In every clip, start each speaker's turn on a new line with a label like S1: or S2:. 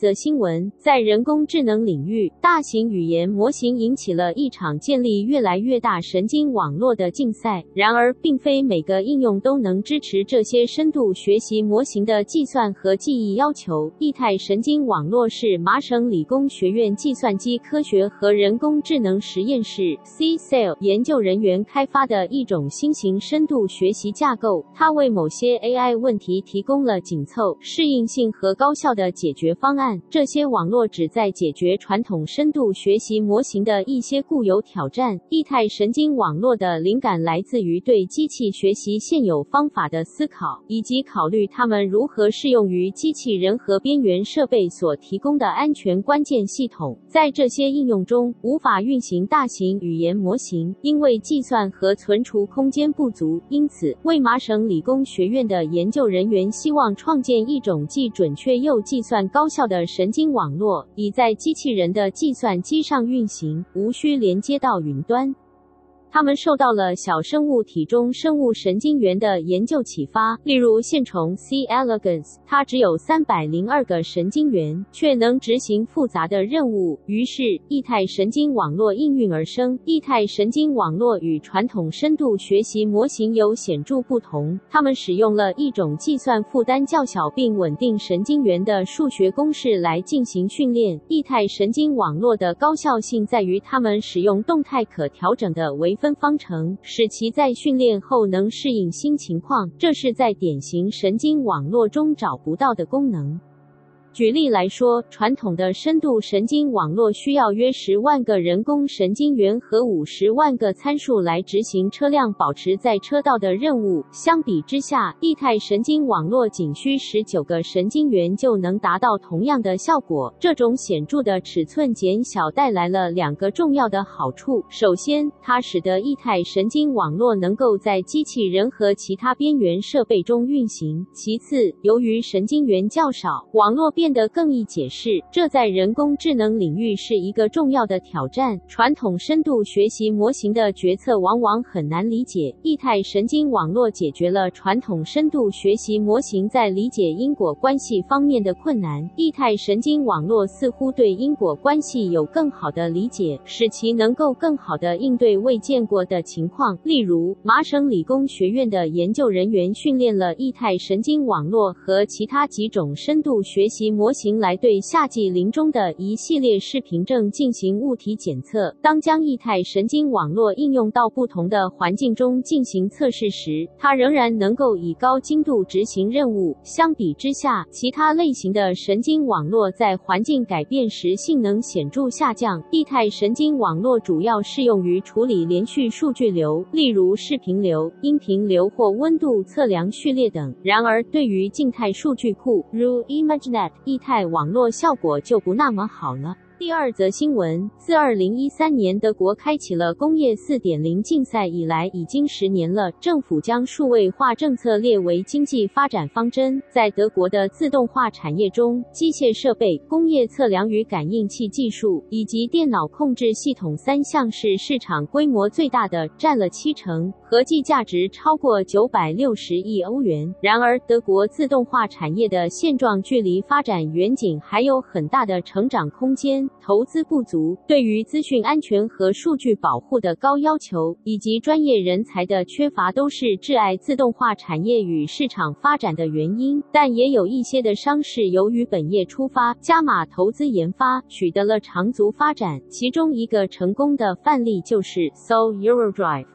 S1: 则新闻，在人工智能领域，大型语言模型引起了一场建立越来越大神经网络的竞赛。然而，并非每个应用都能支持这些深度学习模型的计算和记忆要求。液态神经网络是麻省理工学院计算机科学和人工智能实验室 （CSAIL） 研究人员开发的一种新型深度学习架构。它为某些 AI 问题提供了紧凑、适应性和高效的解决方案，这些网络旨在解决传统深度学习模型的一些固有挑战。液态神经网络的灵感来自于对机器学习现有方法的思考，以及考虑它们如何适用于机器人和边缘设备所提供的安全关键系统。在这些应用中，无法运行大型语言模型，因为计算和存储空间不足。因此，为麻省理工学院的研究人员希望创建一种既准确又计算。高效的神经网络已在机器人的计算机上运行，无需连接到云端。他们受到了小生物体中生物神经元的研究启发，例如线虫 C. elegans，它只有三百零二个神经元，却能执行复杂的任务。于是，异态神经网络应运而生。异态神经网络与传统深度学习模型有显著不同，它们使用了一种计算负担较小并稳定神经元的数学公式来进行训练。异态神经网络的高效性在于它们使用动态可调整的维分方程，使其在训练后能适应新情况，这是在典型神经网络中找不到的功能。举例来说，传统的深度神经网络需要约十万个人工神经元和五十万个参数来执行车辆保持在车道的任务。相比之下，液态神经网络仅需十九个神经元就能达到同样的效果。这种显著的尺寸减小带来了两个重要的好处：首先，它使得液态神经网络能够在机器人和其他边缘设备中运行；其次，由于神经元较少，网络变得更易解释，这在人工智能领域是一个重要的挑战。传统深度学习模型的决策往往很难理解，液态神经网络解决了传统深度学习模型在理解因果关系方面的困难。液态神经网络似乎对因果关系有更好的理解，使其能够更好地应对未见过的情况。例如，麻省理工学院的研究人员训练了液态神经网络和其他几种深度学习。模型来对夏季林中的一系列视频证进行物体检测。当将液态神经网络应用到不同的环境中进行测试时，它仍然能够以高精度执行任务。相比之下，其他类型的神经网络在环境改变时性能显著下降。液态神经网络主要适用于处理连续数据流，例如视频流、音频流或温度测量序列等。然而，对于静态数据库，如 ImageNet，液态网络效果就不那么好了。第二则新闻，自二零一三年德国开启了工业四点零竞赛以来，已经十年了。政府将数位化政策列为经济发展方针。在德国的自动化产业中，机械设备、工业测量与感应器技术以及电脑控制系统三项是市场规模最大的，占了七成，合计价值超过九百六十亿欧元。然而，德国自动化产业的现状距离发展远景还有很大的成长空间。投资不足，对于资讯安全和数据保护的高要求，以及专业人才的缺乏，都是窒碍自动化产业与市场发展的原因。但也有一些的商事由于本业出发，加码投资研发，取得了长足发展。其中一个成功的范例就是 So Eurodrive。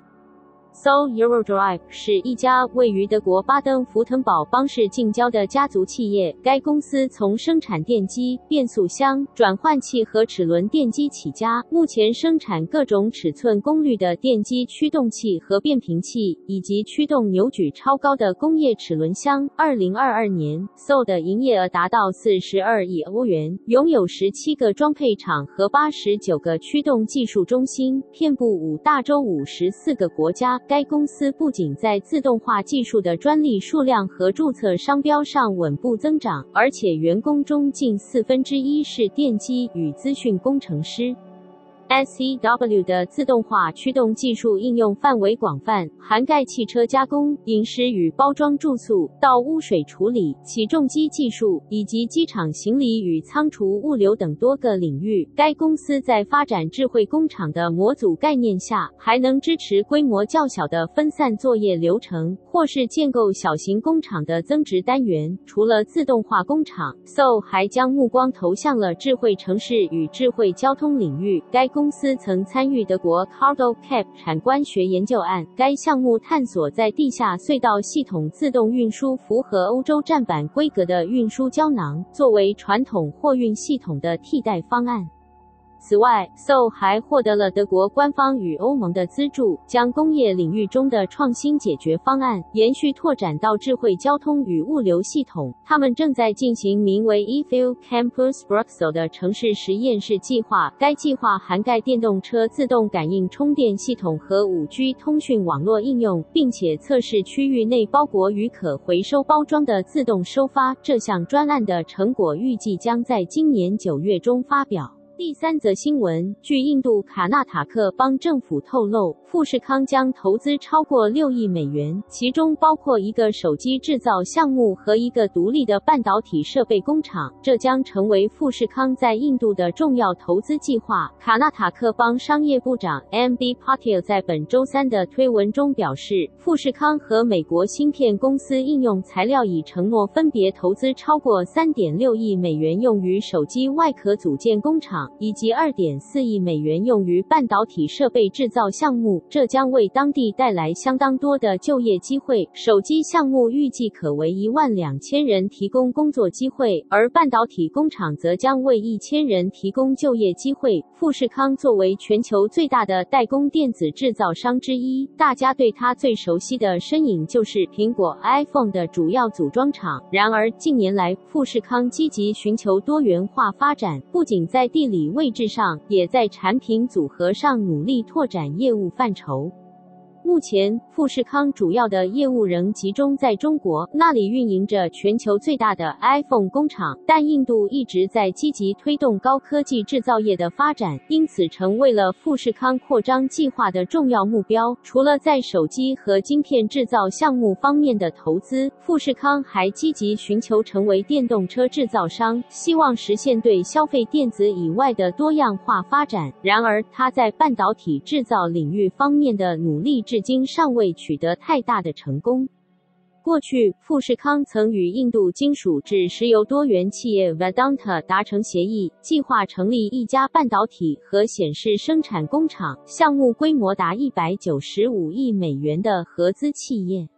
S1: So EuroDrive 是一家位于德国巴登符腾堡邦市近郊的家族企业。该公司从生产电机、变速箱、转换器和齿轮电机起家，目前生产各种尺寸功率的电机驱动器和变频器，以及驱动扭矩超高的工业齿轮箱。二零二二年，So 的营业额达到四十二亿欧元，拥有十七个装配厂和八十九个驱动技术中心，遍布五大洲五十四个国家。该公司不仅在自动化技术的专利数量和注册商标上稳步增长，而且员工中近四分之一是电机与资讯工程师。SCW 的自动化驱动技术应用范围广泛，涵盖汽车加工、饮食与包装注塑到污水处理、起重机技术以及机场行李与仓储物流等多个领域。该公司在发展智慧工厂的模组概念下，还能支持规模较小的分散作业流程，或是建构小型工厂的增值单元。除了自动化工厂，So 还将目光投向了智慧城市与智慧交通领域。该公公司曾参与德国 Cardo Cap 产官学研究案，该项目探索在地下隧道系统自动运输符合欧洲站板规格的运输胶囊，作为传统货运系统的替代方案。此外，So 还获得了德国官方与欧盟的资助，将工业领域中的创新解决方案延续拓展到智慧交通与物流系统。他们正在进行名为 eFuel Campus Bruxelles 的城市实验室计划，该计划涵盖电动车自动感应充电系统和 5G 通讯网络应用，并且测试区域内包裹与可回收包装的自动收发。这项专案的成果预计将在今年九月中发表。第三则新闻，据印度卡纳塔克邦政府透露，富士康将投资超过六亿美元，其中包括一个手机制造项目和一个独立的半导体设备工厂。这将成为富士康在印度的重要投资计划。卡纳塔克邦商业部长 M.B. Patil 在本周三的推文中表示，富士康和美国芯片公司应用材料已承诺分别投资超过三点六亿美元用于手机外壳组件工厂。以及二点四亿美元用于半导体设备制造项目，这将为当地带来相当多的就业机会。手机项目预计可为一万两千人提供工作机会，而半导体工厂则将为一千人提供就业机会。富士康作为全球最大的代工电子制造商之一，大家对它最熟悉的身影就是苹果 iPhone 的主要组装厂。然而，近年来富士康积极寻求多元化发展，不仅在地理位置上，也在产品组合上努力拓展业务范畴。目前，富士康主要的业务仍集中在中国，那里运营着全球最大的 iPhone 工厂。但印度一直在积极推动高科技制造业的发展，因此成为了富士康扩张计划的重要目标。除了在手机和晶片制造项目方面的投资，富士康还积极寻求成为电动车制造商，希望实现对消费电子以外的多样化发展。然而，它在半导体制造领域方面的努力至今尚未取得太大的成功。过去，富士康曾与印度金属制石油多元企业 Vedanta 达成协议，计划成立一家半导体和显示生产工厂，项目规模达一百九十五亿美元的合资企业。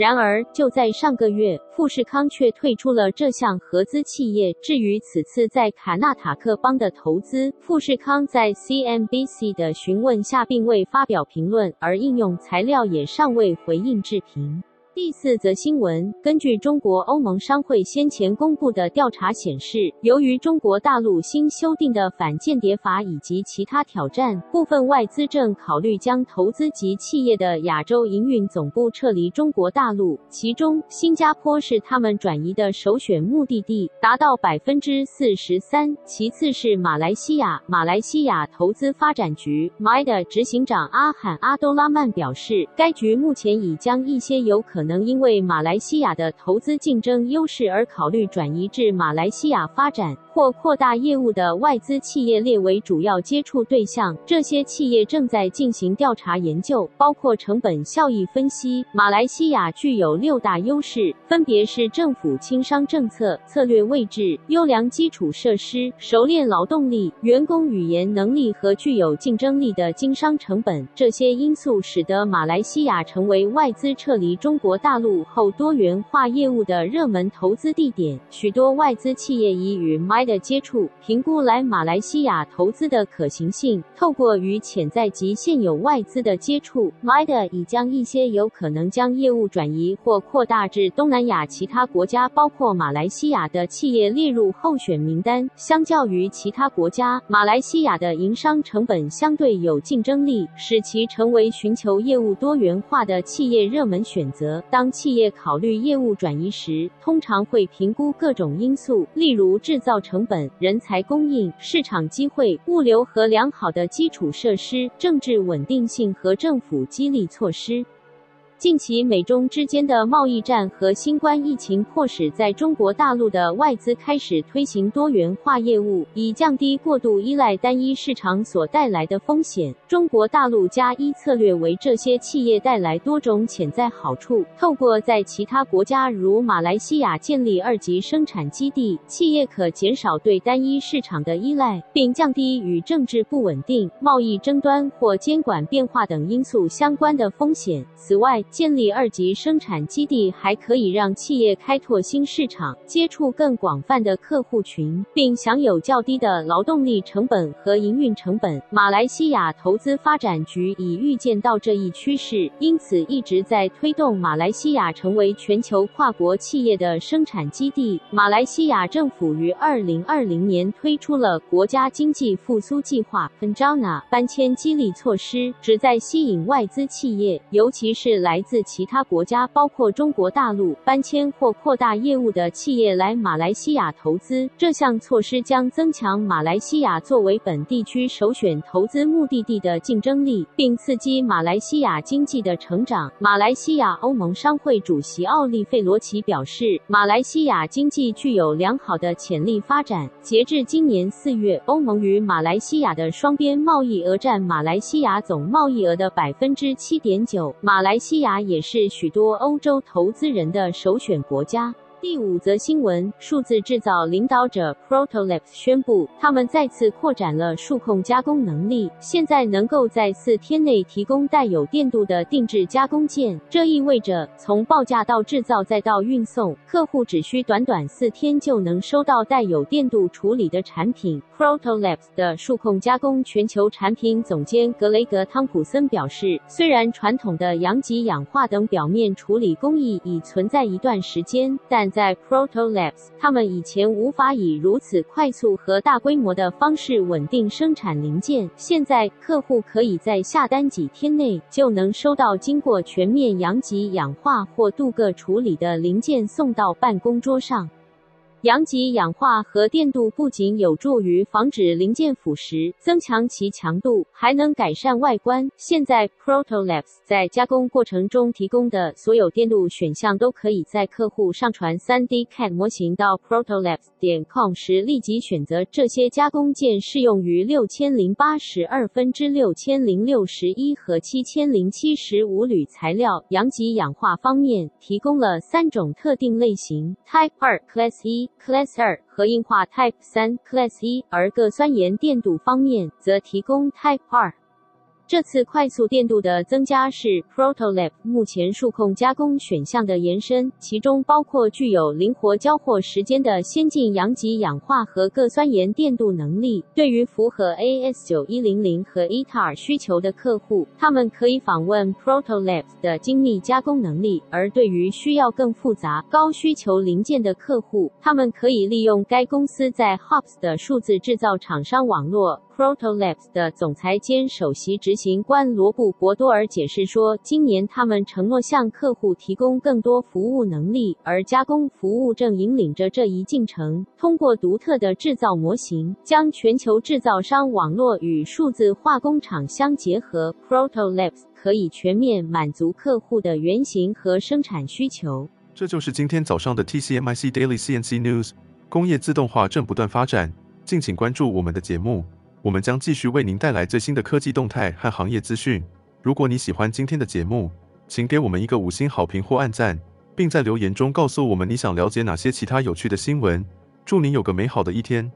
S1: 然而，就在上个月，富士康却退出了这项合资企业。至于此次在卡纳塔克邦的投资，富士康在 CNBC 的询问下并未发表评论，而应用材料也尚未回应置评。第四则新闻，根据中国欧盟商会先前公布的调查显示，由于中国大陆新修订的反间谍法以及其他挑战，部分外资正考虑将投资及企业的亚洲营运总部撤离中国大陆，其中新加坡是他们转移的首选目的地，达到百分之四十三。其次是马来西亚，马来西亚投资发展局 MIDA 执行长阿罕阿多拉曼表示，该局目前已将一些有可可能因为马来西亚的投资竞争优势而考虑转移至马来西亚发展。或扩大业务的外资企业列为主要接触对象，这些企业正在进行调查研究，包括成本效益分析。马来西亚具有六大优势，分别是政府轻商政策、策略位置、优良基础设施、熟练劳动力、员工语言能力和具有竞争力的经商成本。这些因素使得马来西亚成为外资撤离中国国大陆后多元化业务的热门投资地点。许多外资企业已与的接触，评估来马来西亚投资的可行性。透过与潜在及现有外资的接触，MIDA 已将一些有可能将业务转移或扩大至东南亚其他国家，包括马来西亚的企业列入候选名单。相较于其他国家，马来西亚的营商成本相对有竞争力，使其成为寻求业务多元化的企业热门选择。当企业考虑业务转移时，通常会评估各种因素，例如制造成本、人才供应、市场机会、物流和良好的基础设施、政治稳定性和政府激励措施。近期美中之间的贸易战和新冠疫情迫使在中国大陆的外资开始推行多元化业务，以降低过度依赖单一市场所带来的风险。中国大陆加一策略为这些企业带来多种潜在好处。透过在其他国家如马来西亚建立二级生产基地，企业可减少对单一市场的依赖，并降低与政治不稳定、贸易争端或监管变化等因素相关的风险。此外，建立二级生产基地还可以让企业开拓新市场，接触更广泛的客户群，并享有较低的劳动力成本和营运成本。马来西亚投资发展局已预见到这一趋势，因此一直在推动马来西亚成为全球跨国企业的生产基地。马来西亚政府于二零二零年推出了国家经济复苏计划 （PENJANA） 搬迁激励措施，旨在吸引外资企业，尤其是来来自其他国家，包括中国大陆，搬迁或扩大业务的企业来马来西亚投资。这项措施将增强马来西亚作为本地区首选投资目的地的竞争力，并刺激马来西亚经济的成长。马来西亚欧盟商会主席奥利费罗奇表示，马来西亚经济具有良好的潜力发展。截至今年四月，欧盟与马来西亚的双边贸易额占马来西亚总贸易额的百分之七点九。马来西亚。也是许多欧洲投资人的首选国家。第五则新闻：数字制造领导者 Protolabs 宣布，他们再次扩展了数控加工能力，现在能够在四天内提供带有电镀的定制加工件。这意味着，从报价到制造再到运送，客户只需短短四天就能收到带有电镀处理的产品。Protolabs 的数控加工全球产品总监格雷格·汤普森表示，虽然传统的阳极氧化等表面处理工艺已存在一段时间，但在 Protolabs，他们以前无法以如此快速和大规模的方式稳定生产零件。现在，客户可以在下单几天内就能收到经过全面阳极氧化或镀铬处理的零件送到办公桌上。阳极氧化和电镀不仅有助于防止零件腐蚀、增强其强度，还能改善外观。现在，Protolabs 在加工过程中提供的所有电镀选项都可以在客户上传 3D CAD 模型到 Protolabs 点 com 时立即选择。这些加工件适用于六千零八十二分之六千零六十一和七千零七十五铝材料。阳极氧化方面提供了三种特定类型：Type 二 Class 一。Class 二和硬化 Type 三 Class 一，而铬酸盐电镀方面则提供 Type 二。这次快速电镀的增加是 ProtoLab 目前数控加工选项的延伸，其中包括具有灵活交货时间的先进阳极氧化和铬酸盐电镀能力。对于符合 AS9100 和 ITAR 需求的客户，他们可以访问 ProtoLab 的精密加工能力；而对于需要更复杂、高需求零件的客户，他们可以利用该公司在 Hops 的数字制造厂商网络。Proto Labs 的总裁兼首席执行官罗布·博多尔解释说，今年他们承诺向客户提供更多服务能力，而加工服务正引领着这一进程。通过独特的制造模型，将全球制造商网络与数字化工厂相结合，Proto Labs 可以全面满足客户的原型和生产需求。
S2: 这就是今天早上的 TCMIC Daily CNC News。工业自动化正不断发展，敬请关注我们的节目。我们将继续为您带来最新的科技动态和行业资讯。如果你喜欢今天的节目，请给我们一个五星好评或按赞，并在留言中告诉我们你想了解哪些其他有趣的新闻。祝您有个美好的一天！